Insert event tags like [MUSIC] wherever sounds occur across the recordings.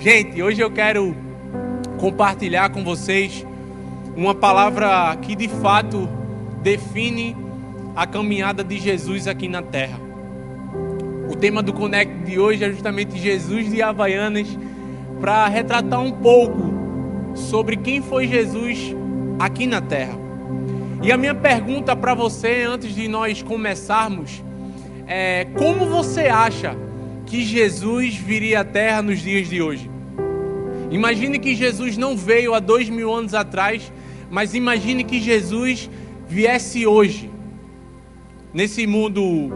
Gente, hoje eu quero compartilhar com vocês uma palavra que de fato define a caminhada de Jesus aqui na terra. O tema do Connect de hoje é justamente Jesus de Havaianas, para retratar um pouco sobre quem foi Jesus aqui na terra. E a minha pergunta para você, antes de nós começarmos, é: como você acha que Jesus viria à terra nos dias de hoje? Imagine que Jesus não veio há dois mil anos atrás, mas imagine que Jesus viesse hoje, nesse mundo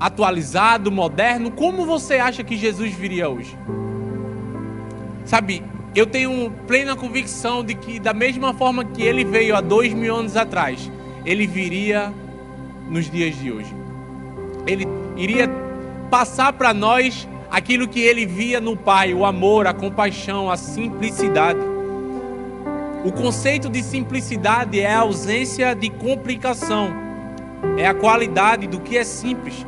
atualizado, moderno. Como você acha que Jesus viria hoje? Sabe, eu tenho plena convicção de que, da mesma forma que ele veio há dois mil anos atrás, ele viria nos dias de hoje. Ele iria passar para nós aquilo que ele via no Pai, o amor, a compaixão, a simplicidade. O conceito de simplicidade é a ausência de complicação, é a qualidade do que é simples.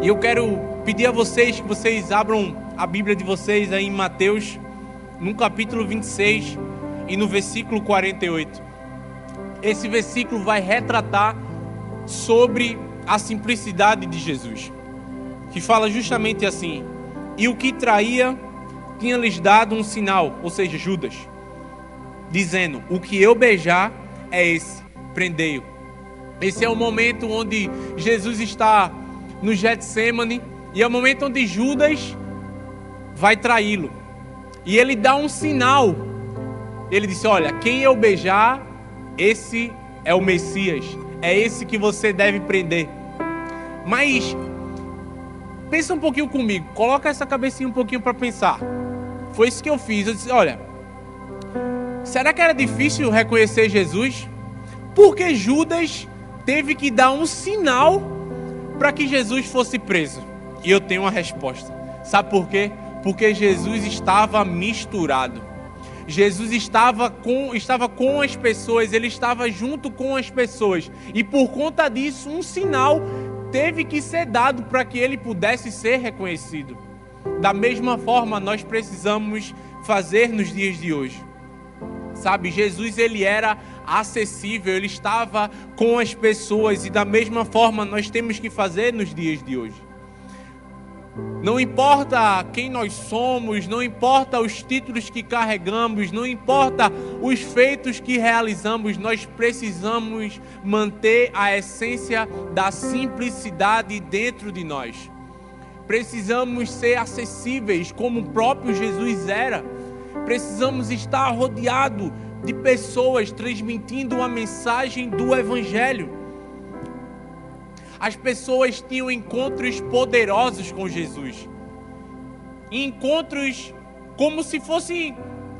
E eu quero pedir a vocês que vocês abram a Bíblia de vocês aí em Mateus, no capítulo 26 e no versículo 48. Esse versículo vai retratar sobre a simplicidade de Jesus que fala justamente assim: E o que traía tinha lhes dado um sinal, ou seja, Judas, dizendo: O que eu beijar é esse, prendei-o. Esse é o momento onde Jesus está no Getsemane e é o momento onde Judas vai traí-lo. E ele dá um sinal. Ele disse: Olha, quem eu beijar, esse é o Messias. É esse que você deve prender. Mas Pensa um pouquinho comigo, coloca essa cabecinha um pouquinho para pensar. Foi isso que eu fiz. Eu disse: olha, será que era difícil reconhecer Jesus? Porque Judas teve que dar um sinal para que Jesus fosse preso. E eu tenho uma resposta. Sabe por quê? Porque Jesus estava misturado. Jesus estava com, estava com as pessoas, ele estava junto com as pessoas. E por conta disso, um sinal teve que ser dado para que ele pudesse ser reconhecido. Da mesma forma, nós precisamos fazer nos dias de hoje. Sabe, Jesus ele era acessível, ele estava com as pessoas e da mesma forma nós temos que fazer nos dias de hoje. Não importa quem nós somos, não importa os títulos que carregamos, não importa os feitos que realizamos, nós precisamos manter a essência da simplicidade dentro de nós. Precisamos ser acessíveis como o próprio Jesus era. Precisamos estar rodeado de pessoas transmitindo uma mensagem do Evangelho as pessoas tinham encontros poderosos com Jesus. Encontros como se fosse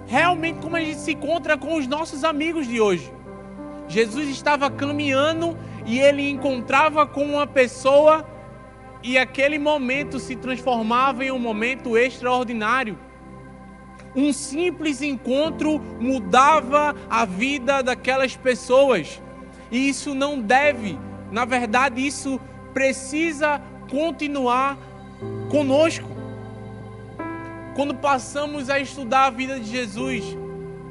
realmente como a gente se encontra com os nossos amigos de hoje. Jesus estava caminhando e ele encontrava com uma pessoa e aquele momento se transformava em um momento extraordinário. Um simples encontro mudava a vida daquelas pessoas. E isso não deve na verdade, isso precisa continuar conosco. Quando passamos a estudar a vida de Jesus,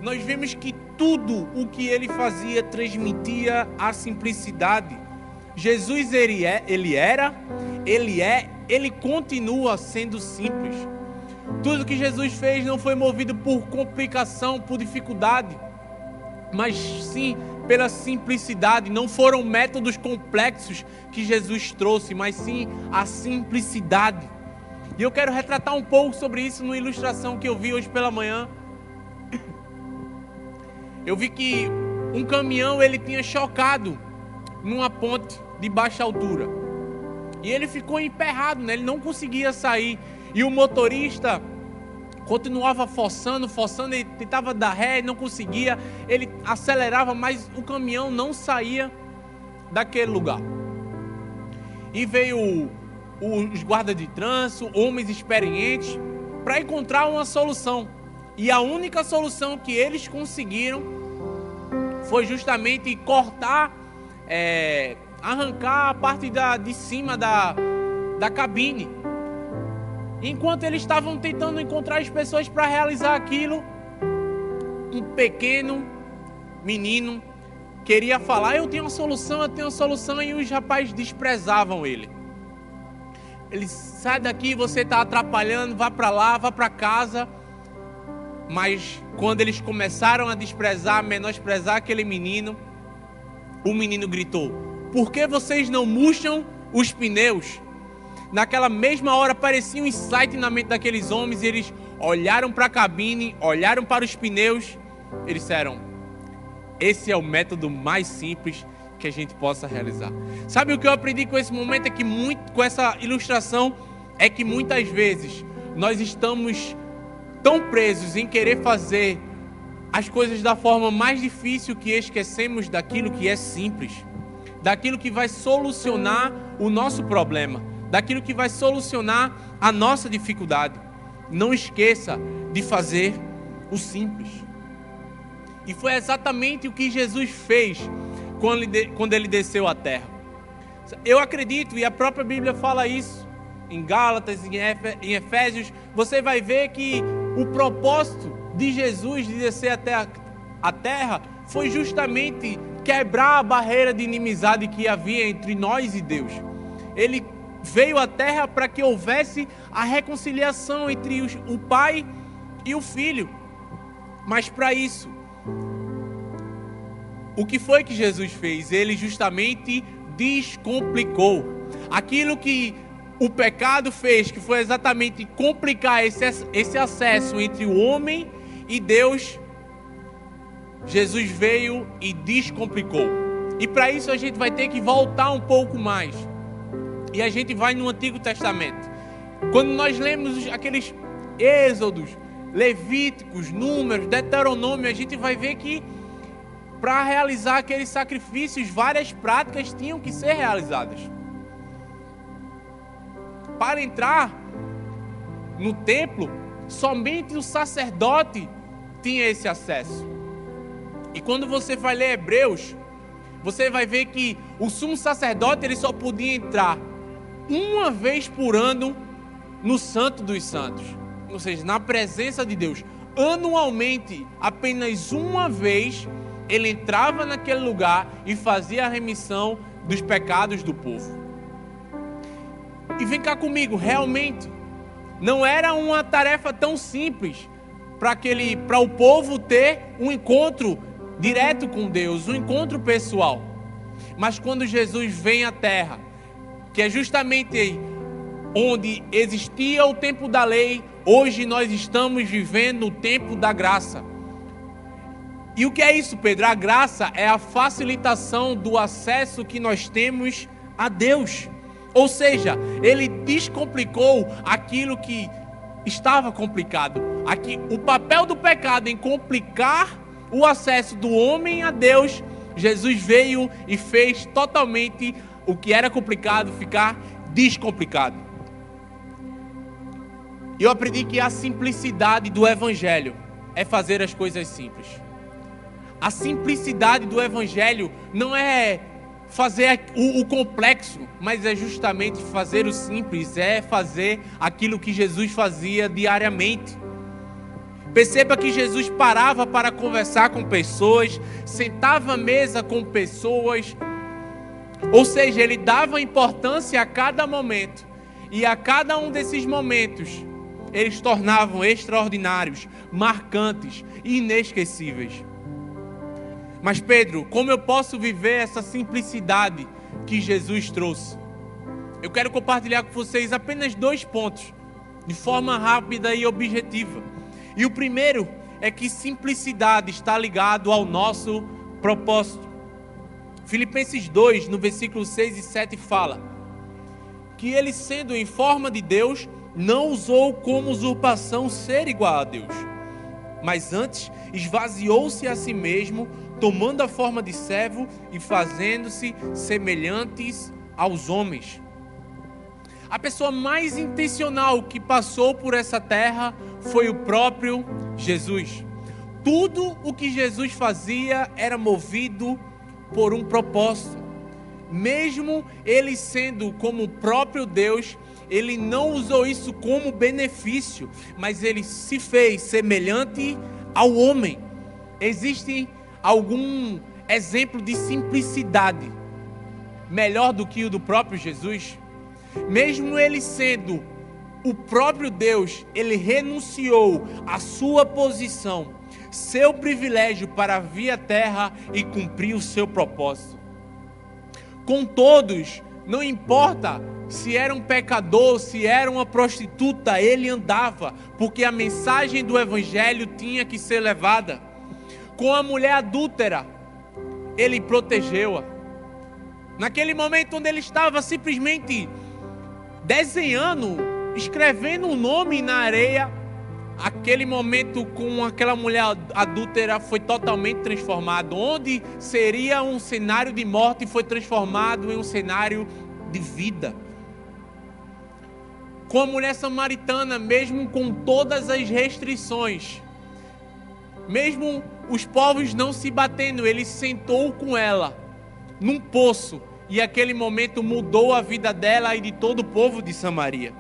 nós vemos que tudo o que ele fazia transmitia a simplicidade. Jesus ele, é, ele era, ele é, ele continua sendo simples. Tudo que Jesus fez não foi movido por complicação, por dificuldade, mas sim pela simplicidade. Não foram métodos complexos que Jesus trouxe, mas sim a simplicidade. E eu quero retratar um pouco sobre isso numa ilustração que eu vi hoje pela manhã. Eu vi que um caminhão ele tinha chocado numa ponte de baixa altura. E ele ficou emperrado, né? ele não conseguia sair. E o motorista continuava forçando, forçando, ele tentava dar ré, não conseguia, ele acelerava, mas o caminhão não saía daquele lugar. E veio os guardas de trânsito, homens experientes, para encontrar uma solução. E a única solução que eles conseguiram foi justamente cortar, é, arrancar a parte da, de cima da, da cabine Enquanto eles estavam tentando encontrar as pessoas para realizar aquilo, um pequeno menino queria falar: Eu tenho uma solução, eu tenho uma solução, e os rapazes desprezavam ele. Ele sai daqui, você está atrapalhando, vá para lá, vá para casa. Mas quando eles começaram a desprezar, menosprezar aquele menino, o menino gritou: Por que vocês não murcham os pneus? Naquela mesma hora parecia um insight na mente daqueles homens e eles olharam para a cabine, olharam para os pneus, eles disseram: Esse é o método mais simples que a gente possa realizar. Sabe o que eu aprendi com esse momento é que muito com essa ilustração é que muitas vezes nós estamos tão presos em querer fazer as coisas da forma mais difícil que esquecemos daquilo que é simples, daquilo que vai solucionar o nosso problema, daquilo que vai solucionar a nossa dificuldade. Não esqueça de fazer o simples. E foi exatamente o que Jesus fez quando ele, desceu à terra. Eu acredito, e a própria Bíblia fala isso, em Gálatas, em Efésios, você vai ver que o propósito de Jesus de descer até a terra foi justamente quebrar a barreira de inimizade que havia entre nós e Deus. Ele veio à terra para que houvesse a reconciliação entre o pai e o filho. Mas para isso, o que foi que Jesus fez? Ele justamente descomplicou. Aquilo que o pecado fez, que foi exatamente complicar esse, esse acesso entre o homem e Deus, Jesus veio e descomplicou. E para isso a gente vai ter que voltar um pouco mais. E a gente vai no Antigo Testamento. Quando nós lemos aqueles Êxodos, Levíticos, Números, Deuteronômio, a gente vai ver que para realizar aqueles sacrifícios, várias práticas tinham que ser realizadas. Para entrar no templo, somente o sacerdote tinha esse acesso. E quando você vai ler Hebreus, você vai ver que o sumo sacerdote ele só podia entrar uma vez por ano no Santo dos Santos, ou seja, na presença de Deus. Anualmente, apenas uma vez ele entrava naquele lugar e fazia a remissão dos pecados do povo. E vem cá comigo, realmente não era uma tarefa tão simples para aquele para o povo ter um encontro direto com Deus, um encontro pessoal. Mas quando Jesus vem à terra, que é justamente onde existia o tempo da lei, hoje nós estamos vivendo o tempo da graça. E o que é isso, Pedro? A graça é a facilitação do acesso que nós temos a Deus. Ou seja, ele descomplicou aquilo que estava complicado. Aqui, o papel do pecado em complicar o acesso do homem a Deus, Jesus veio e fez totalmente o que era complicado ficar descomplicado. Eu aprendi que a simplicidade do evangelho é fazer as coisas simples. A simplicidade do Evangelho não é fazer o, o, complexo, mas é justamente fazer o simples, é fazer aquilo que Jesus fazia diariamente. Perceba que Jesus parava para conversar com pessoas, sentava à mesa com pessoas, ou seja, ele dava importância a cada momento, e a cada um desses momentos eles tornavam extraordinários, marcantes inesquecíveis. Mas Pedro, como eu posso viver essa simplicidade que Jesus trouxe? Eu quero compartilhar com vocês apenas dois pontos, de forma rápida e objetiva. E o primeiro é que simplicidade está ligado ao nosso propósito. Filipenses 2, no versículo 6 e 7 fala que ele sendo em forma de Deus, não usou como usurpação ser igual a Deus, mas antes esvaziou-se a si mesmo, tomando a forma de servo e fazendo-se semelhantes aos homens. A pessoa mais intencional que passou por essa terra foi o próprio Jesus. Tudo o que Jesus fazia era movido por um propósito. Mesmo ele sendo como o próprio Deus, ele não usou isso como benefício, mas ele se fez semelhante ao homem. Existe algum exemplo de simplicidade melhor do que o do próprio Jesus? Mesmo ele sendo o próprio Deus, ele renunciou à sua posição, seu privilégio para vir à terra e cumprir o seu propósito. Com todos, não importa se era um pecador, se era uma prostituta, ele andava, porque a mensagem do evangelho tinha que ser levada. Com a mulher adúltera, ele protegeu-a. Naquele momento onde ele estava simplesmente desenhando, escrevendo um nome na areia, aquele momento com aquela mulher adúltera foi totalmente transformado. Onde seria um cenário de morte foi transformado em um cenário de vida. Com a mulher samaritana, mesmo com todas as restrições, mesmo os povos não se batendo, ele sentou com ela num poço e aquele momento mudou a vida dela e de todo o povo de Samaria.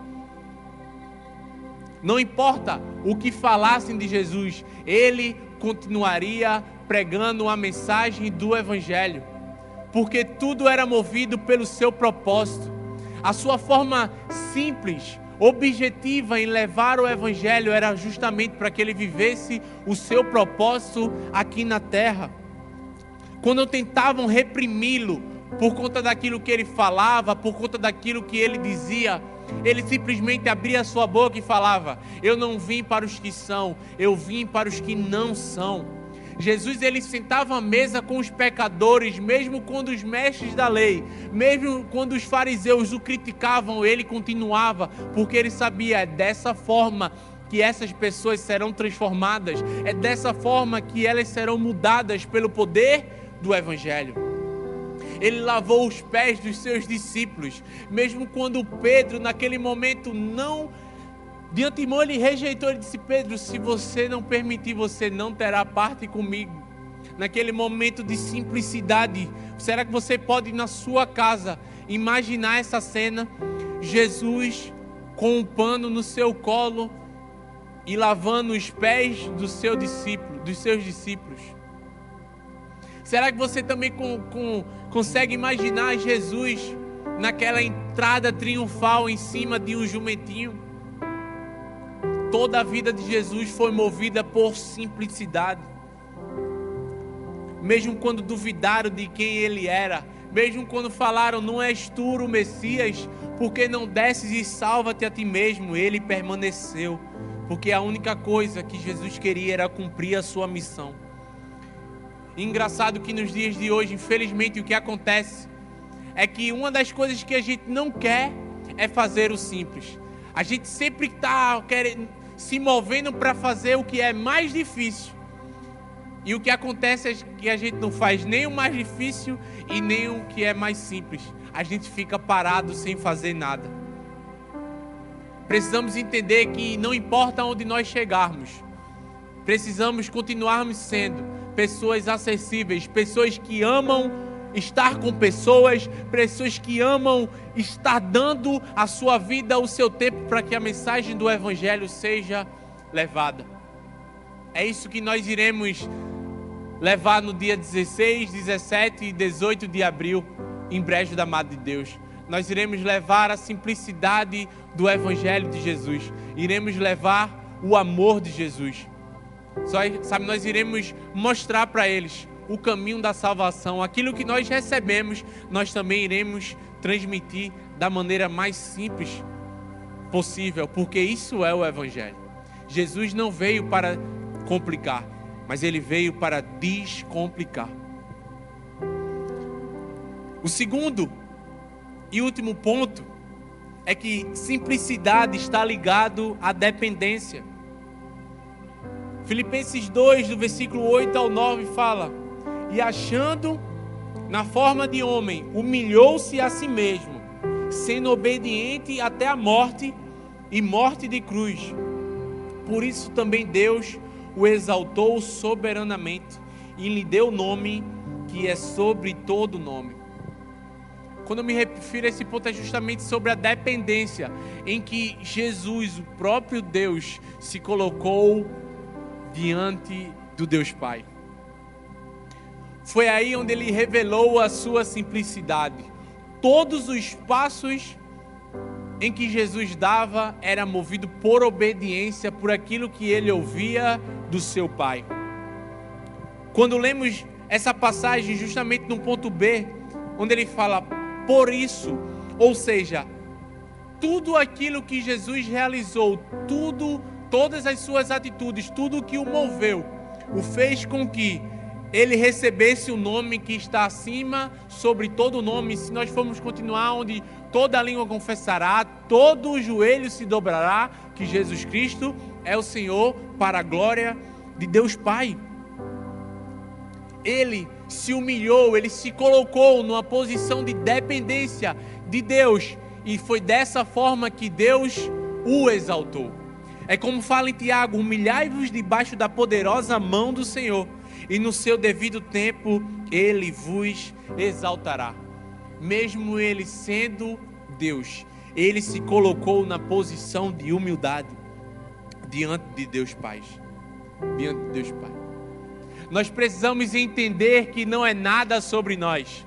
Não importa o que falassem de Jesus, ele continuaria pregando a mensagem do Evangelho, porque tudo era movido pelo seu propósito. A sua forma simples, objetiva em levar o Evangelho era justamente para que ele vivesse o seu propósito aqui na terra. Quando tentavam reprimi-lo por conta daquilo que ele falava, por conta daquilo que ele dizia, ele simplesmente abria sua boca e falava: Eu não vim para os que são, eu vim para os que não são. Jesus ele sentava à mesa com os pecadores, mesmo quando os mestres da lei, mesmo quando os fariseus o criticavam, ele continuava, porque ele sabia é dessa forma que essas pessoas serão transformadas, é dessa forma que elas serão mudadas pelo poder do evangelho ele lavou os pés dos seus discípulos, mesmo quando Pedro, naquele momento, não. De antemão ele rejeitou e disse: Pedro, se você não permitir, você não terá parte comigo. Naquele momento de simplicidade, será que você pode na sua casa imaginar essa cena? Jesus com um pano no seu colo e lavando os pés do seu discípulo, dos seus discípulos. Será que você também com, com, consegue imaginar Jesus naquela entrada triunfal em cima de um jumentinho? Toda a vida de Jesus foi movida por simplicidade. Mesmo quando duvidaram de quem ele era, mesmo quando falaram, não és tu o Messias, porque não desces e salva-te a ti mesmo, ele permaneceu, porque a única coisa que Jesus queria era cumprir a sua missão. Engraçado que nos dias de hoje, infelizmente, o que acontece é que uma das coisas que a gente não quer é fazer o simples. A gente sempre está se movendo para fazer o que é mais difícil. E o que acontece é que a gente não faz nem o mais difícil e nem o que é mais simples. A gente fica parado sem fazer nada. Precisamos entender que não importa onde nós chegarmos, precisamos continuarmos sendo pessoas acessíveis, pessoas que amam estar com pessoas, pessoas que amam estar dando a sua vida, o seu tempo para que a mensagem do Evangelho seja levada. É isso que nós iremos levar no dia 16, 17 e 18 de abril, em Brejo da Mata de Deus. Nós iremos levar a simplicidade do Evangelho de Jesus, iremos levar o amor de Jesus. Sabe, nós iremos mostrar para eles o caminho da salvação. Aquilo que nós recebemos, nós também iremos transmitir da maneira mais simples possível, porque isso é o Evangelho. Jesus não veio para complicar, mas ele veio para descomplicar. O segundo e último ponto é que simplicidade está ligado à dependência. Filipenses 2, do versículo 8 ao 9, fala: E achando na forma de homem, humilhou-se a si mesmo, sendo obediente até a morte e morte de cruz. Por isso também Deus o exaltou soberanamente e lhe deu o nome que é sobre todo nome. Quando eu me refiro a esse ponto é justamente sobre a dependência em que Jesus, o próprio Deus, se colocou diante do Deus Pai. Foi aí onde ele revelou a sua simplicidade. Todos os passos em que Jesus dava era movido por obediência por aquilo que ele ouvia do seu Pai. Quando lemos essa passagem justamente no ponto B, onde ele fala por isso, ou seja, tudo aquilo que Jesus realizou, tudo, todas as suas atitudes, tudo que o moveu, o fez com que ele recebesse o nome que está acima sobre todo nome. Se nós formos continuar onde toda língua confessará, todo o joelho se dobrará que Jesus Cristo é o Senhor para a glória de Deus Pai. Ele se humilhou, ele se colocou numa posição de dependência de Deus e foi dessa forma que Deus o exaltou. É como fala em Tiago: humilhai-vos debaixo da poderosa mão do Senhor, e no seu devido tempo ele vos exaltará mesmo ele sendo Deus, ele se colocou na posição de humildade diante de Deus Pai. Diante de Deus Pai. Nós precisamos entender que não é nada sobre nós.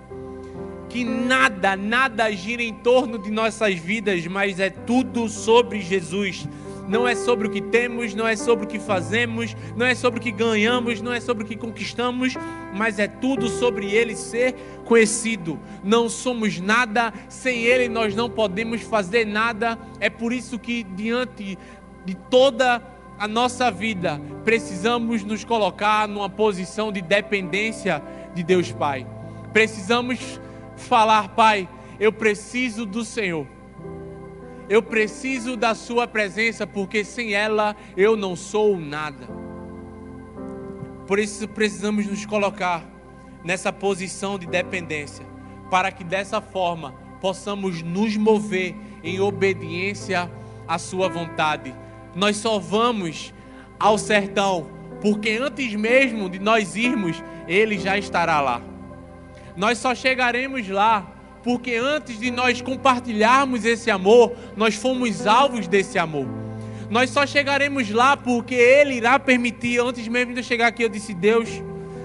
Que nada, nada gira em torno de nossas vidas, mas é tudo sobre Jesus não é sobre o que temos, não é sobre o que fazemos, não é sobre o que ganhamos, não é sobre o que conquistamos, mas é tudo sobre Ele ser conhecido. Não somos nada, sem Ele nós não podemos fazer nada. É por isso que, diante de toda a nossa vida, precisamos nos colocar numa posição de dependência de Deus Pai. Precisamos falar, Pai, eu preciso do Senhor. Eu preciso da Sua presença, porque sem ela eu não sou nada. Por isso precisamos nos colocar nessa posição de dependência, para que dessa forma possamos nos mover em obediência à Sua vontade. Nós só vamos ao sertão, porque antes mesmo de nós irmos, Ele já estará lá. Nós só chegaremos lá porque antes de nós compartilharmos esse amor, nós fomos alvos desse amor. Nós só chegaremos lá porque Ele irá permitir. Antes mesmo de eu chegar aqui, eu disse: Deus,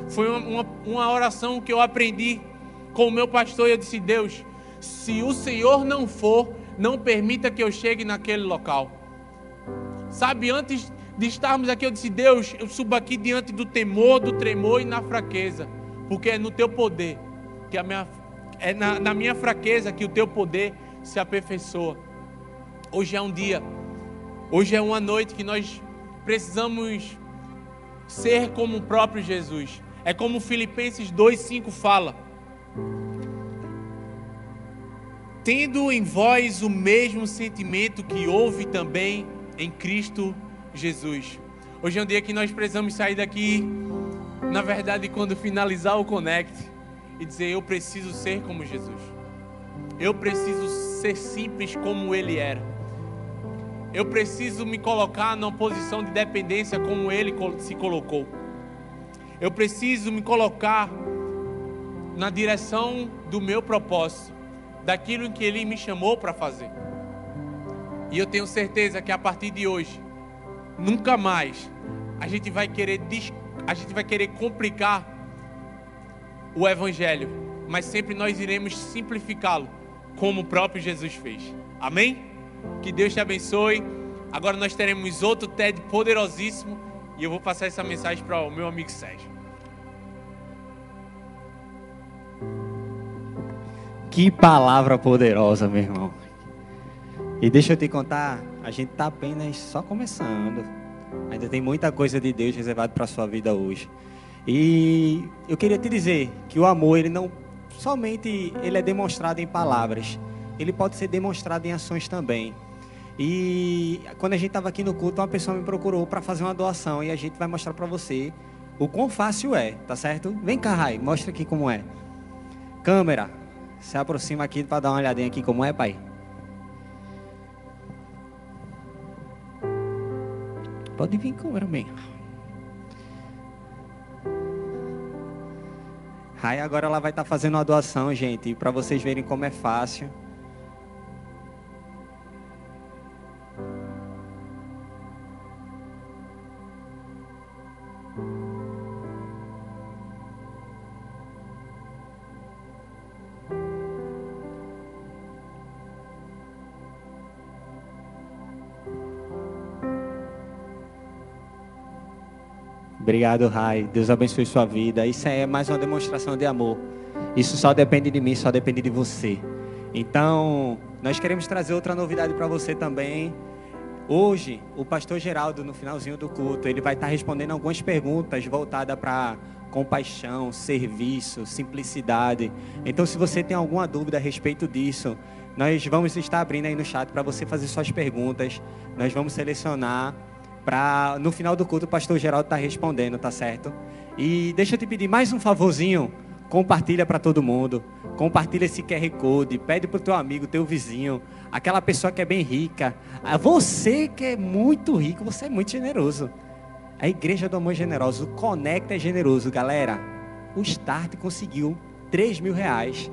foi uma, uma oração que eu aprendi com o meu pastor. E eu disse: Deus, se o Senhor não for, não permita que eu chegue naquele local. Sabe, antes de estarmos aqui, eu disse: Deus, eu subo aqui diante do temor, do tremor e na fraqueza, porque é no teu poder que a minha é na, na minha fraqueza que o teu poder se aperfeiçoa. Hoje é um dia, hoje é uma noite que nós precisamos ser como o próprio Jesus. É como Filipenses 2,5 fala. Tendo em vós o mesmo sentimento que houve também em Cristo Jesus. Hoje é um dia que nós precisamos sair daqui, na verdade, quando finalizar o Connect e dizer: Eu preciso ser como Jesus. Eu preciso ser simples como ele era. Eu preciso me colocar numa posição de dependência como ele se colocou. Eu preciso me colocar na direção do meu propósito, daquilo que ele me chamou para fazer. E eu tenho certeza que a partir de hoje, nunca mais a gente vai querer a gente vai querer complicar o Evangelho, mas sempre nós iremos simplificá-lo, como o próprio Jesus fez. Amém? Que Deus te abençoe. Agora nós teremos outro TED poderosíssimo e eu vou passar essa mensagem para o meu amigo Sérgio. Que palavra poderosa, meu irmão. E deixa eu te contar, a gente está apenas só começando. Ainda tem muita coisa de Deus reservado para a sua vida hoje. E eu queria te dizer que o amor, ele não somente ele é demonstrado em palavras, ele pode ser demonstrado em ações também. E quando a gente estava aqui no culto, uma pessoa me procurou para fazer uma doação e a gente vai mostrar para você o quão fácil é, tá certo? Vem cá, Rai, mostra aqui como é. Câmera, se aproxima aqui para dar uma olhadinha aqui como é, pai. Pode vir, câmera, bem. Aí agora ela vai estar tá fazendo uma doação, gente, para vocês verem como é fácil. Obrigado, Rai. Deus abençoe sua vida. Isso é mais uma demonstração de amor. Isso só depende de mim, só depende de você. Então, nós queremos trazer outra novidade para você também. Hoje, o pastor Geraldo, no finalzinho do culto, ele vai estar respondendo algumas perguntas voltadas para compaixão, serviço, simplicidade. Então, se você tem alguma dúvida a respeito disso, nós vamos estar abrindo aí no chat para você fazer suas perguntas. Nós vamos selecionar no final do culto o pastor Geraldo tá respondendo, tá certo? E deixa eu te pedir mais um favorzinho, compartilha para todo mundo, compartilha esse QR Code, pede pro teu amigo, teu vizinho, aquela pessoa que é bem rica, você que é muito rico, você é muito generoso. A Igreja do Amor Generoso, o Conecta é generoso, galera. O Start conseguiu 3 mil reais.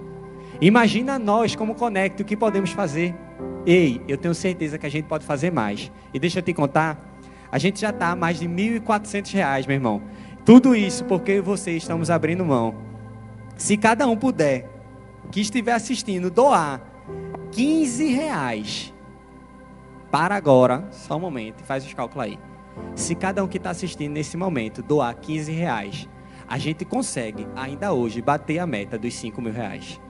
Imagina nós como Conecta, o que podemos fazer? Ei, eu tenho certeza que a gente pode fazer mais. E deixa eu te contar, a gente já está a mais de R$ 1.400, meu irmão. Tudo isso porque você estamos abrindo mão. Se cada um puder, que estiver assistindo, doar 15 reais para agora, só um momento, faz os cálculos aí. Se cada um que está assistindo nesse momento doar 15 reais, a gente consegue ainda hoje bater a meta dos 5 mil reais.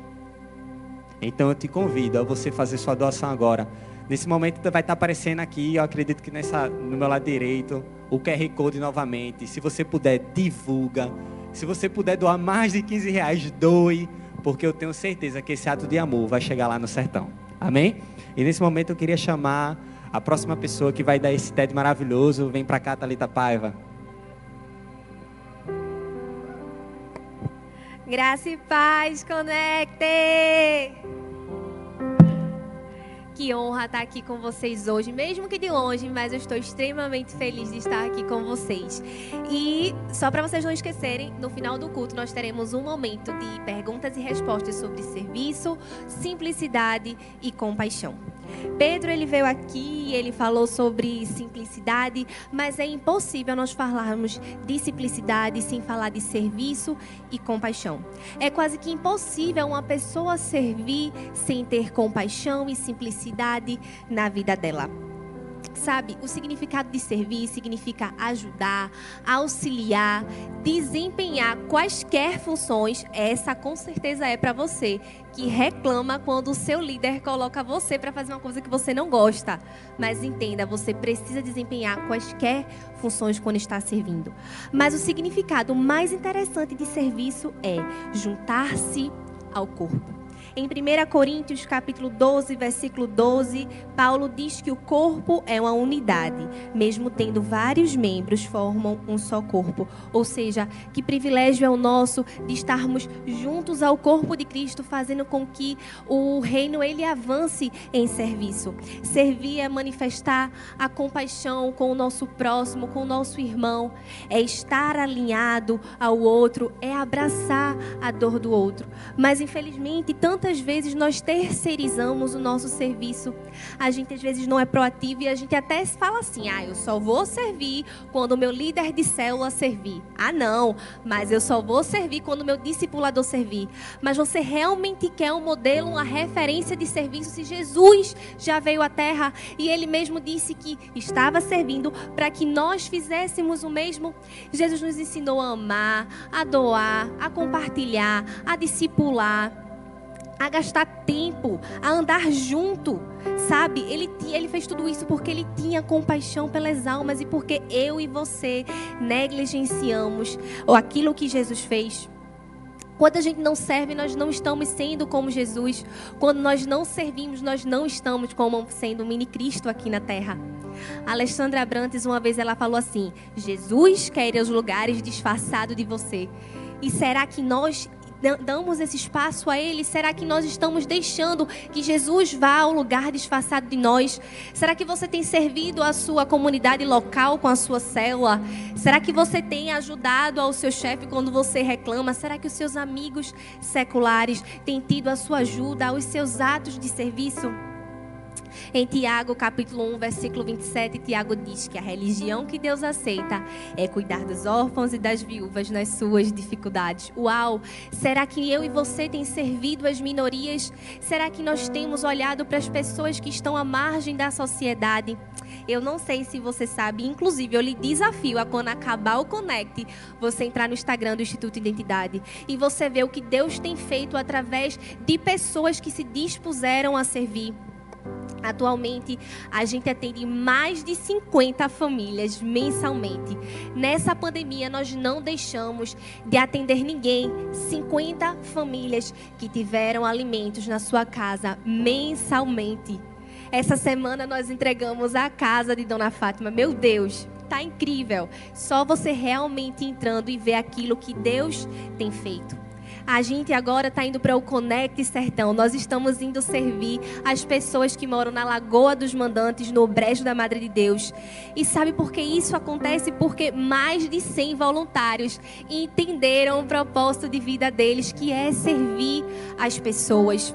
Então eu te convido a você fazer sua doação agora. Nesse momento vai estar aparecendo aqui, eu acredito que nessa, no meu lado direito, o QR Code novamente. Se você puder, divulga. Se você puder doar mais de 15 reais, doe. Porque eu tenho certeza que esse ato de amor vai chegar lá no sertão. Amém? E nesse momento eu queria chamar a próxima pessoa que vai dar esse TED maravilhoso. Vem para cá, Thalita Paiva. Graça e paz, conecte! Que honra estar aqui com vocês hoje, mesmo que de longe, mas eu estou extremamente feliz de estar aqui com vocês. E só para vocês não esquecerem, no final do culto nós teremos um momento de perguntas e respostas sobre serviço, simplicidade e compaixão. Pedro ele veio aqui e ele falou sobre simplicidade, mas é impossível nós falarmos de simplicidade sem falar de serviço e compaixão. É quase que impossível uma pessoa servir sem ter compaixão e simplicidade na vida dela. Sabe, o significado de servir significa ajudar, auxiliar, desempenhar quaisquer funções. Essa com certeza é para você que reclama quando o seu líder coloca você para fazer uma coisa que você não gosta. Mas entenda, você precisa desempenhar quaisquer funções quando está servindo. Mas o significado mais interessante de serviço é juntar-se ao corpo. Em 1 Coríntios capítulo 12, versículo 12, Paulo diz que o corpo é uma unidade, mesmo tendo vários membros, formam um só corpo. Ou seja, que privilégio é o nosso de estarmos juntos ao corpo de Cristo, fazendo com que o reino ele avance em serviço. Servir é manifestar a compaixão com o nosso próximo, com o nosso irmão, é estar alinhado ao outro, é abraçar a dor do outro. Mas infelizmente, tanto quantas vezes nós terceirizamos o nosso serviço. A gente às vezes não é proativo e a gente até fala assim: ah, eu só vou servir quando o meu líder de célula servir. Ah, não, mas eu só vou servir quando o meu discipulador servir. Mas você realmente quer um modelo, uma referência de serviço se Jesus já veio à terra e ele mesmo disse que estava servindo para que nós fizéssemos o mesmo? Jesus nos ensinou a amar, a doar, a compartilhar, a discipular a gastar tempo, a andar junto, sabe? Ele, ele fez tudo isso porque ele tinha compaixão pelas almas e porque eu e você negligenciamos aquilo que Jesus fez. Quando a gente não serve, nós não estamos sendo como Jesus. Quando nós não servimos, nós não estamos como sendo o mini Cristo aqui na terra. A Alexandra Abrantes, uma vez, ela falou assim: Jesus quer ir aos lugares disfarçado de você. E será que nós damos esse espaço a Ele? Será que nós estamos deixando que Jesus vá ao lugar disfarçado de nós? Será que você tem servido a sua comunidade local com a sua célula? Será que você tem ajudado ao seu chefe quando você reclama? Será que os seus amigos seculares têm tido a sua ajuda aos seus atos de serviço? Em Tiago, capítulo 1, versículo 27, Tiago diz que a religião que Deus aceita é cuidar dos órfãos e das viúvas nas suas dificuldades. Uau! Será que eu e você tem servido as minorias? Será que nós temos olhado para as pessoas que estão à margem da sociedade? Eu não sei se você sabe, inclusive eu lhe desafio a quando acabar o Connect, você entrar no Instagram do Instituto Identidade e você ver o que Deus tem feito através de pessoas que se dispuseram a servir. Atualmente, a gente atende mais de 50 famílias mensalmente. Nessa pandemia, nós não deixamos de atender ninguém. 50 famílias que tiveram alimentos na sua casa mensalmente. Essa semana nós entregamos a casa de Dona Fátima. Meu Deus, tá incrível. Só você realmente entrando e ver aquilo que Deus tem feito. A gente agora está indo para o Conect Sertão. Nós estamos indo servir as pessoas que moram na Lagoa dos Mandantes, no Brejo da Madre de Deus. E sabe por que isso acontece? Porque mais de 100 voluntários entenderam o propósito de vida deles, que é servir as pessoas.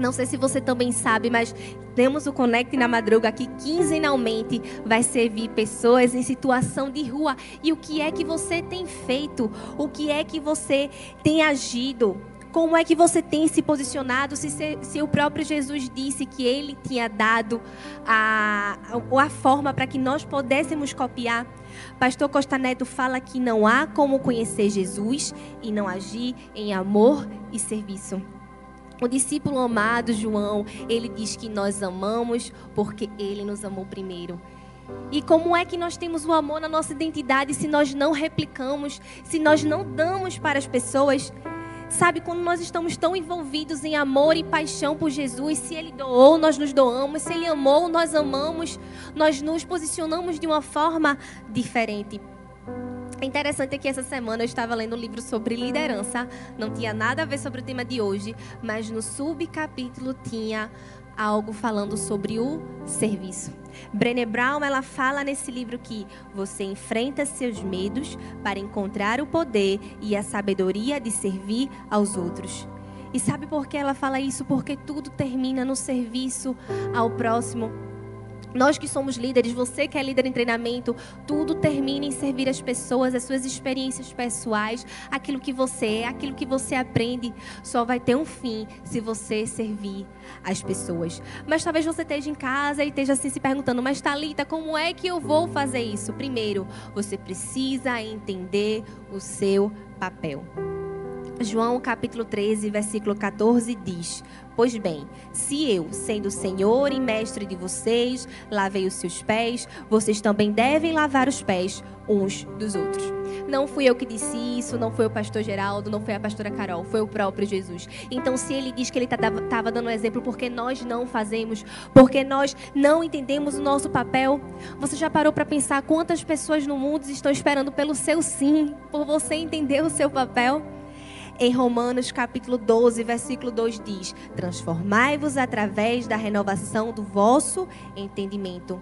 Não sei se você também sabe, mas temos o Conect na Madruga que quinzenalmente vai servir pessoas em situação de rua. E o que é que você tem feito? O que é que você tem agido? Como é que você tem se posicionado? Se, se, se o próprio Jesus disse que ele tinha dado a, a, a forma para que nós pudéssemos copiar. Pastor Costa Neto fala que não há como conhecer Jesus e não agir em amor e serviço. O discípulo amado João, ele diz que nós amamos porque ele nos amou primeiro. E como é que nós temos o amor na nossa identidade se nós não replicamos, se nós não damos para as pessoas? Sabe, quando nós estamos tão envolvidos em amor e paixão por Jesus, se Ele doou, nós nos doamos, se Ele amou, nós amamos, nós nos posicionamos de uma forma diferente. É interessante que essa semana eu estava lendo um livro sobre liderança. Não tinha nada a ver sobre o tema de hoje, mas no subcapítulo tinha algo falando sobre o serviço. Brené Brown, ela fala nesse livro que você enfrenta seus medos para encontrar o poder e a sabedoria de servir aos outros. E sabe por que ela fala isso? Porque tudo termina no serviço ao próximo. Nós que somos líderes, você que é líder em treinamento, tudo termina em servir as pessoas, as suas experiências pessoais, aquilo que você é, aquilo que você aprende, só vai ter um fim se você servir as pessoas. Mas talvez você esteja em casa e esteja assim se perguntando, mas Talita, como é que eu vou fazer isso? Primeiro, você precisa entender o seu papel. João capítulo 13, versículo 14 diz: Pois bem, se eu, sendo Senhor e mestre de vocês, lavei os seus pés, vocês também devem lavar os pés uns dos outros. Não fui eu que disse isso, não foi o pastor Geraldo, não foi a pastora Carol, foi o próprio Jesus. Então, se ele diz que ele estava tá, dando um exemplo porque nós não fazemos, porque nós não entendemos o nosso papel, você já parou para pensar quantas pessoas no mundo estão esperando pelo seu sim, por você entender o seu papel? Em Romanos capítulo 12, versículo 2 diz: Transformai-vos através da renovação do vosso entendimento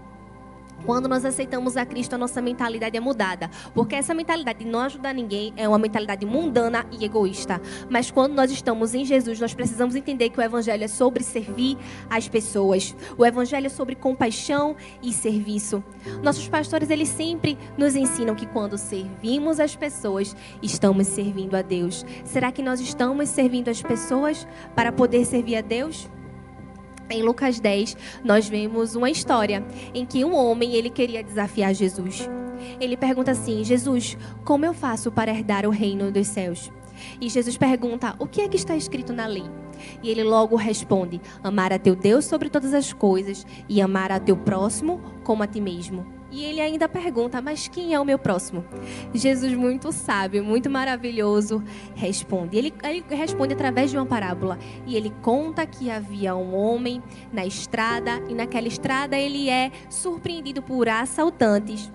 quando nós aceitamos a Cristo, a nossa mentalidade é mudada. Porque essa mentalidade de não ajudar ninguém é uma mentalidade mundana e egoísta. Mas quando nós estamos em Jesus, nós precisamos entender que o Evangelho é sobre servir as pessoas. O Evangelho é sobre compaixão e serviço. Nossos pastores, eles sempre nos ensinam que quando servimos as pessoas, estamos servindo a Deus. Será que nós estamos servindo as pessoas para poder servir a Deus? Em Lucas 10, nós vemos uma história em que um homem ele queria desafiar Jesus. Ele pergunta assim: Jesus, como eu faço para herdar o reino dos céus? E Jesus pergunta: O que é que está escrito na lei? E ele logo responde: Amar a teu Deus sobre todas as coisas e amar a teu próximo como a ti mesmo. E ele ainda pergunta: Mas quem é o meu próximo? Jesus, muito sábio, muito maravilhoso, responde. Ele, ele, responde através de uma parábola. E ele conta que havia um homem na estrada, e naquela estrada ele é surpreendido por assaltantes.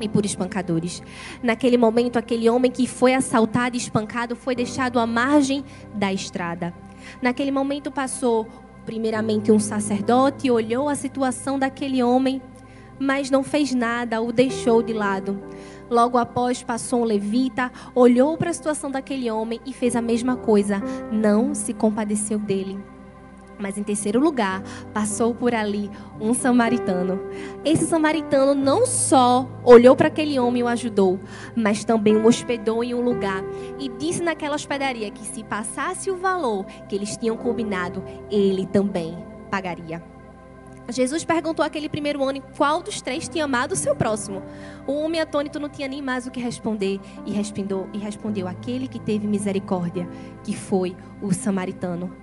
e por espancadores. Naquele momento, aquele homem que foi assaltado e espancado foi deixado à margem da estrada. Naquele momento passou primeiramente um sacerdote, olhou a situação daquele homem, mas não fez nada, o deixou de lado. Logo após passou um levita, olhou para a situação daquele homem e fez a mesma coisa, não se compadeceu dele. Mas em terceiro lugar, passou por ali um samaritano. Esse samaritano não só olhou para aquele homem e o ajudou, mas também o hospedou em um lugar e disse naquela hospedaria que se passasse o valor que eles tinham combinado, ele também pagaria. Jesus perguntou àquele primeiro homem qual dos três tinha amado o seu próximo. O homem atônito não tinha nem mais o que responder e respondeu, e respondeu aquele que teve misericórdia, que foi o samaritano.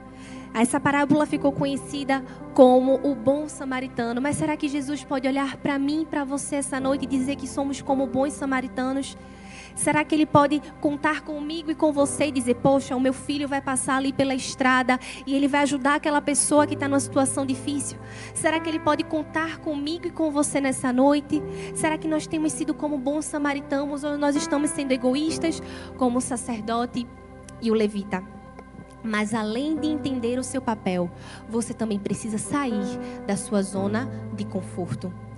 Essa parábola ficou conhecida como o bom samaritano. Mas será que Jesus pode olhar para mim, para você essa noite e dizer que somos como bons samaritanos? Será que ele pode contar comigo e com você e dizer: Poxa, o meu filho vai passar ali pela estrada e ele vai ajudar aquela pessoa que está numa situação difícil? Será que ele pode contar comigo e com você nessa noite? Será que nós temos sido como bons samaritanos ou nós estamos sendo egoístas, como o sacerdote e o levita? Mas além de entender o seu papel, você também precisa sair da sua zona de conforto.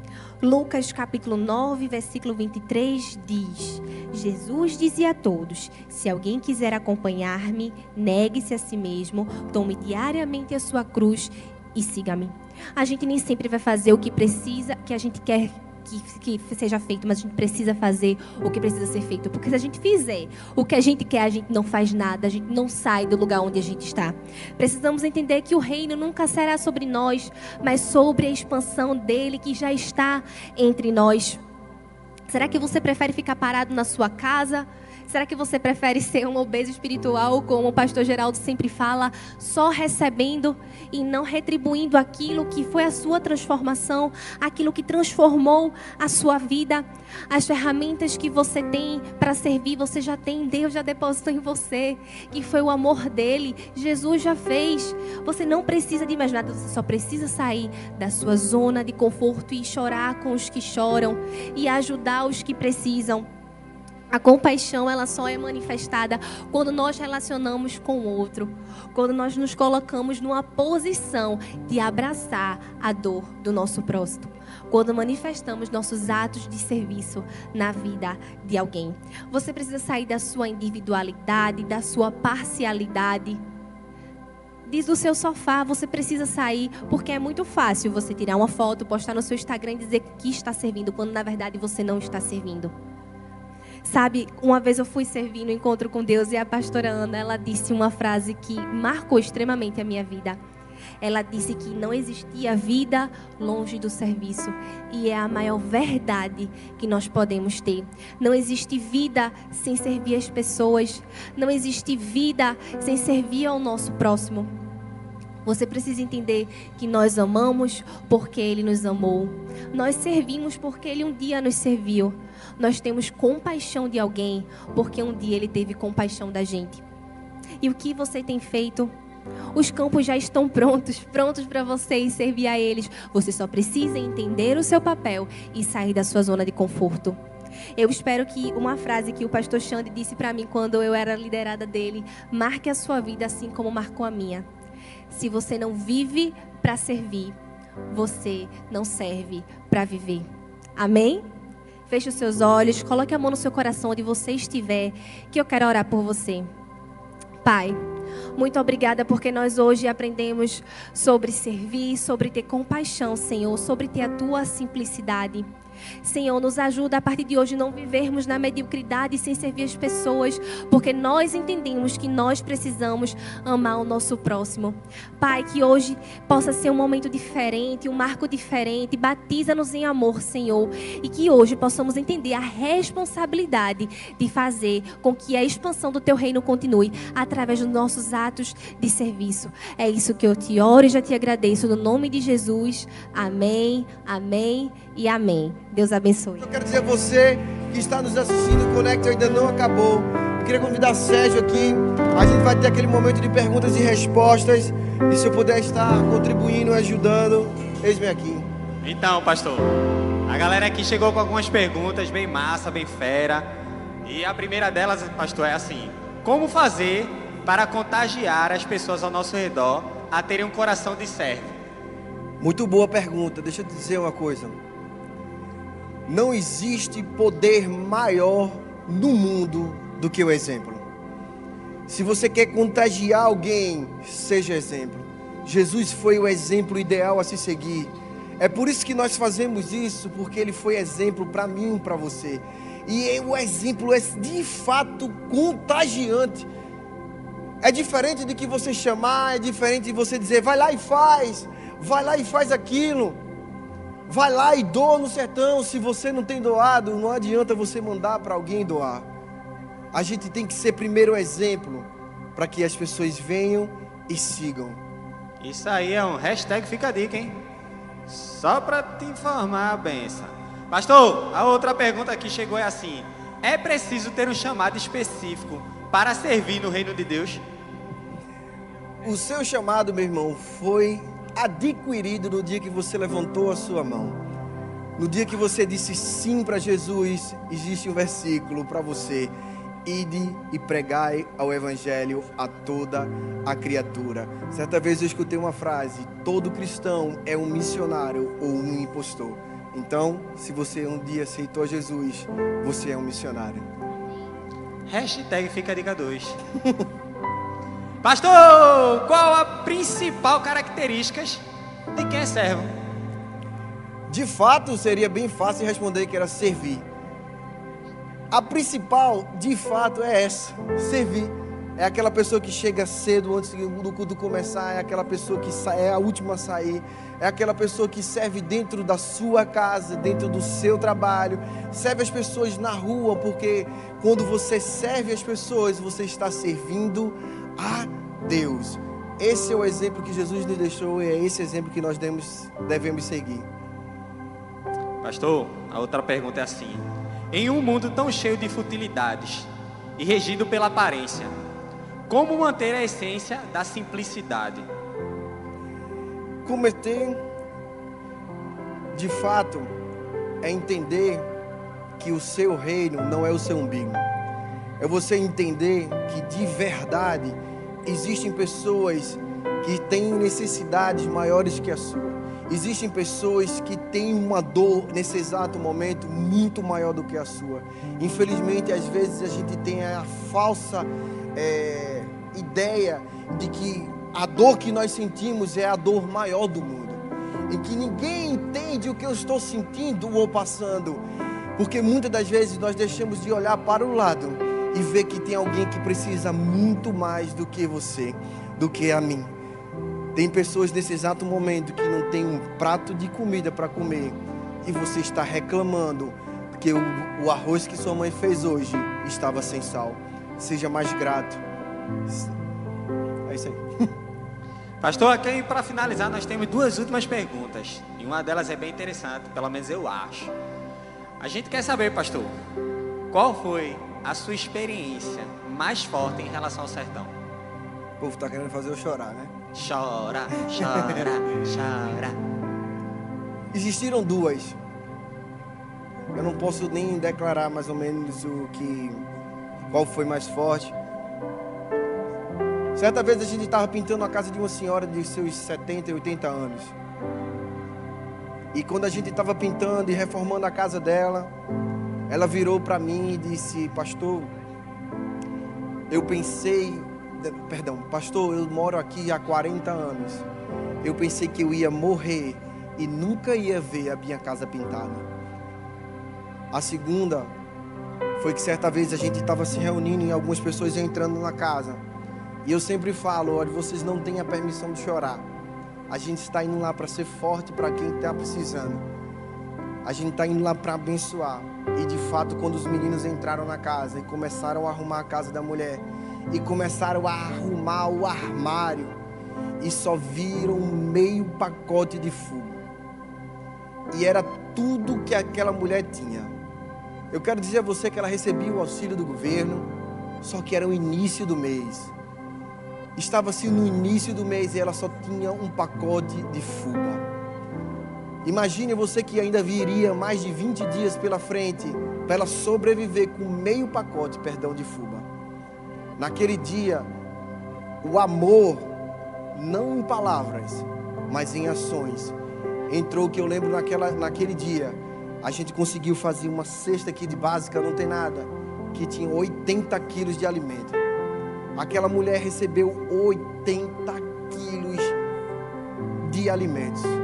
Lucas capítulo 9, versículo 23 diz: Jesus dizia a todos: Se alguém quiser acompanhar-me, negue-se a si mesmo, tome diariamente a sua cruz e siga-me. A gente nem sempre vai fazer o que precisa, que a gente quer que, que seja feito, mas a gente precisa fazer o que precisa ser feito. Porque se a gente fizer o que a gente quer, a gente não faz nada, a gente não sai do lugar onde a gente está. Precisamos entender que o reino nunca será sobre nós, mas sobre a expansão dele que já está entre nós. Será que você prefere ficar parado na sua casa? Será que você prefere ser um obeso espiritual, como o pastor Geraldo sempre fala, só recebendo e não retribuindo aquilo que foi a sua transformação, aquilo que transformou a sua vida? As ferramentas que você tem para servir, você já tem, Deus já depositou em você, que foi o amor dele, Jesus já fez. Você não precisa de mais nada, você só precisa sair da sua zona de conforto e chorar com os que choram e ajudar os que precisam. A compaixão, ela só é manifestada quando nós relacionamos com o outro, quando nós nos colocamos numa posição de abraçar a dor do nosso próximo, quando manifestamos nossos atos de serviço na vida de alguém. Você precisa sair da sua individualidade, da sua parcialidade. Diz do seu sofá, você precisa sair, porque é muito fácil você tirar uma foto, postar no seu Instagram e dizer que está servindo, quando na verdade você não está servindo. Sabe, uma vez eu fui servir no encontro com Deus e a pastora Ana, ela disse uma frase que marcou extremamente a minha vida. Ela disse que não existia vida longe do serviço. E é a maior verdade que nós podemos ter. Não existe vida sem servir as pessoas. Não existe vida sem servir ao nosso próximo. Você precisa entender que nós amamos porque Ele nos amou. Nós servimos porque Ele um dia nos serviu. Nós temos compaixão de alguém porque um dia Ele teve compaixão da gente. E o que você tem feito? Os campos já estão prontos, prontos para você e servir a eles. Você só precisa entender o seu papel e sair da sua zona de conforto. Eu espero que uma frase que o pastor Xande disse para mim quando eu era liderada dele marque a sua vida assim como marcou a minha. Se você não vive para servir, você não serve para viver. Amém? Feche os seus olhos, coloque a mão no seu coração onde você estiver, que eu quero orar por você. Pai, muito obrigada porque nós hoje aprendemos sobre servir, sobre ter compaixão, Senhor, sobre ter a tua simplicidade. Senhor, nos ajuda a partir de hoje não vivermos na mediocridade sem servir as pessoas, porque nós entendemos que nós precisamos amar o nosso próximo. Pai, que hoje possa ser um momento diferente, um marco diferente, batiza-nos em amor, Senhor, e que hoje possamos entender a responsabilidade de fazer com que a expansão do teu reino continue através dos nossos atos de serviço. É isso que eu te oro e já te agradeço no nome de Jesus. Amém. Amém e amém. Deus abençoe. Eu quero dizer a você que está nos assistindo, o Conecta ainda não acabou. Eu queria convidar Sérgio aqui. A gente vai ter aquele momento de perguntas e respostas. E se eu puder estar contribuindo, ajudando, eis-me aqui. Então, pastor, A galera aqui chegou com algumas perguntas bem massa, bem fera. E a primeira delas, pastor, é assim: Como fazer para contagiar as pessoas ao nosso redor a terem um coração de servo? Muito boa pergunta. Deixa eu te dizer uma coisa. Não existe poder maior no mundo do que o exemplo. Se você quer contagiar alguém, seja exemplo. Jesus foi o exemplo ideal a se seguir. É por isso que nós fazemos isso, porque ele foi exemplo para mim e para você. E o exemplo é de fato contagiante. É diferente de que você chamar, é diferente de você dizer, vai lá e faz, vai lá e faz aquilo. Vai lá e doa no sertão. Se você não tem doado, não adianta você mandar para alguém doar. A gente tem que ser primeiro exemplo para que as pessoas venham e sigam. Isso aí é um hashtag fica a dica, hein? Só para te informar a benção. Pastor, a outra pergunta que chegou é assim: é preciso ter um chamado específico para servir no reino de Deus? O seu chamado, meu irmão, foi adquirido no dia que você levantou a sua mão. No dia que você disse sim para Jesus, existe um versículo para você. Ide e pregai ao Evangelho a toda a criatura. Certa vez eu escutei uma frase: todo cristão é um missionário ou um impostor. Então, se você um dia aceitou Jesus, você é um missionário. Hashtag fica a dica 2. [LAUGHS] Pastor, qual a principal característica de quem é servo? De fato, seria bem fácil responder que era servir. A principal, de fato, é essa: servir. É aquela pessoa que chega cedo antes do culto começar, é aquela pessoa que é a última a sair, é aquela pessoa que serve dentro da sua casa, dentro do seu trabalho, serve as pessoas na rua, porque quando você serve as pessoas, você está servindo a Deus. Esse é o exemplo que Jesus nos deixou e é esse exemplo que nós devemos, devemos seguir. Pastor, a outra pergunta é assim: em um mundo tão cheio de futilidades e regido pela aparência, como manter a essência da simplicidade? Cometer, de fato, é entender que o seu reino não é o seu umbigo. É você entender que de verdade existem pessoas que têm necessidades maiores que a sua. Existem pessoas que têm uma dor nesse exato momento muito maior do que a sua. Infelizmente, às vezes a gente tem a falsa é, ideia de que a dor que nós sentimos é a dor maior do mundo. Em que ninguém entende o que eu estou sentindo ou passando. Porque muitas das vezes nós deixamos de olhar para o lado e ver que tem alguém que precisa muito mais do que você, do que a mim. Tem pessoas nesse exato momento que não tem um prato de comida para comer e você está reclamando porque o, o, arroz que sua mãe fez hoje estava sem sal. Seja mais grato. É isso aí. [LAUGHS] Pastor, aqui para finalizar, nós temos duas últimas perguntas. E uma delas é bem interessante, pelo menos eu acho. A gente quer saber, pastor, qual foi a sua experiência mais forte em relação ao sertão? O povo está querendo fazer eu chorar, né? Chora, chora, [LAUGHS] chora. Existiram duas. Eu não posso nem declarar mais ou menos o que qual foi mais forte. Certa vez a gente estava pintando a casa de uma senhora de seus 70, 80 anos. E quando a gente estava pintando e reformando a casa dela, ela virou para mim e disse: Pastor, eu pensei perdão, pastor, eu moro aqui há 40 anos. Eu pensei que eu ia morrer e nunca ia ver a minha casa pintada. A segunda foi que certa vez a gente estava se reunindo e algumas pessoas entrando na casa. E eu sempre falo, olha, vocês não têm a permissão de chorar. A gente está indo lá para ser forte para quem está precisando. A gente está indo lá para abençoar. E de fato, quando os meninos entraram na casa e começaram a arrumar a casa da mulher, e começaram a arrumar o armário e só viram meio pacote de fogo. E era tudo que aquela mulher tinha. Eu quero dizer a você que ela recebia o auxílio do governo, só que era o início do mês. Estava assim no início do mês e ela só tinha um pacote de fuga. Imagine você que ainda viria mais de 20 dias pela frente para ela sobreviver com meio pacote, perdão, de fuba. Naquele dia, o amor, não em palavras, mas em ações, entrou que eu lembro naquela, naquele dia, a gente conseguiu fazer uma cesta aqui de básica, não tem nada, que tinha 80 quilos de alimento. Aquela mulher recebeu 80 quilos de alimentos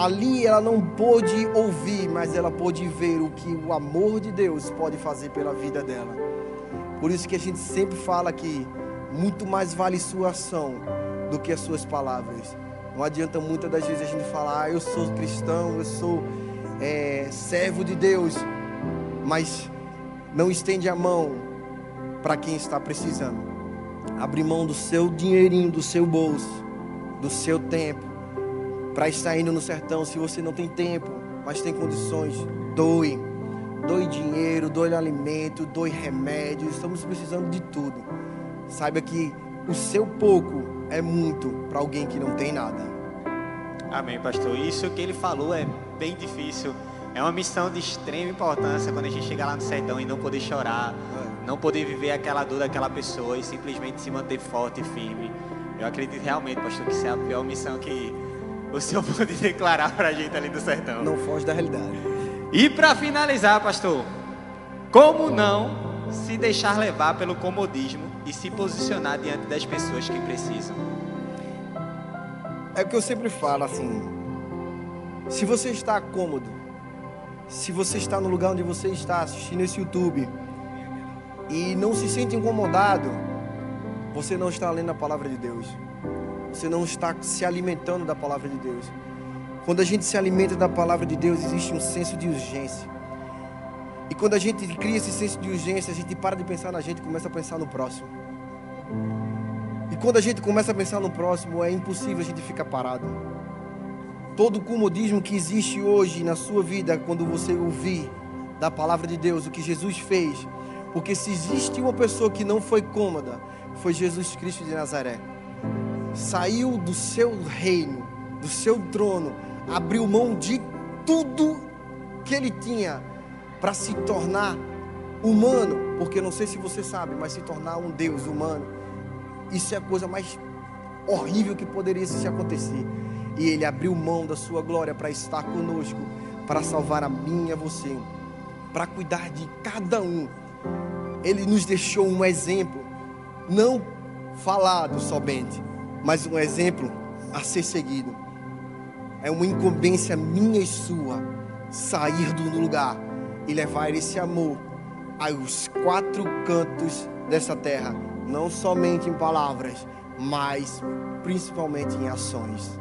ali ela não pôde ouvir, mas ela pôde ver o que o amor de Deus pode fazer pela vida dela. Por isso que a gente sempre fala que muito mais vale sua ação do que as suas palavras. Não adianta muitas das vezes a gente falar, ah, eu sou cristão, eu sou é, servo de Deus, mas não estende a mão para quem está precisando. Abre mão do seu dinheirinho, do seu bolso, do seu tempo para estar indo no sertão. Se você não tem tempo, mas tem condições, doe. Doe dinheiro, doe alimento, doe remédio. Estamos precisando de tudo. Saiba que o seu pouco é muito para alguém que não tem nada. Amém, pastor. Isso que ele falou é bem difícil. É uma missão de extrema importância quando a gente chegar lá no sertão e não poder chorar, é. não poder viver aquela dor daquela pessoa e simplesmente se manter forte e firme. Eu acredito realmente, pastor, que isso é a pior missão que o senhor pode declarar para a gente ali do sertão. Não foge da realidade. E para finalizar, pastor, como não se deixar levar pelo comodismo e se posicionar diante das pessoas que precisam? É o que eu sempre falo assim. Se você está cômodo, se você está no lugar onde você está assistindo esse YouTube e não se sente incomodado, você não está lendo a palavra de Deus você não está se alimentando da palavra de Deus. Quando a gente se alimenta da palavra de Deus, existe um senso de urgência. E quando a gente cria esse senso de urgência, a gente para de pensar na gente e começa a pensar no próximo. E quando a gente começa a pensar no próximo, é impossível a gente ficar parado. Todo o comodismo que existe hoje na sua vida, quando você ouvir da palavra de Deus, o que Jesus fez, porque se existe uma pessoa que não foi cômoda, foi Jesus Cristo de Nazaré saiu do seu reino, do seu trono, abriu mão de tudo que ele tinha para se tornar humano, porque não sei se você sabe, mas se tornar um Deus humano, isso é a coisa mais horrível que poderia se acontecer. E ele abriu mão da sua glória para estar conosco, para salvar a mim e a você, para cuidar de cada um. Ele nos deixou um exemplo, não falado somente, mas um exemplo a ser seguido. É uma incumbência minha e sua sair do lugar e levar esse amor aos quatro cantos dessa terra, não somente em palavras, mas principalmente em ações.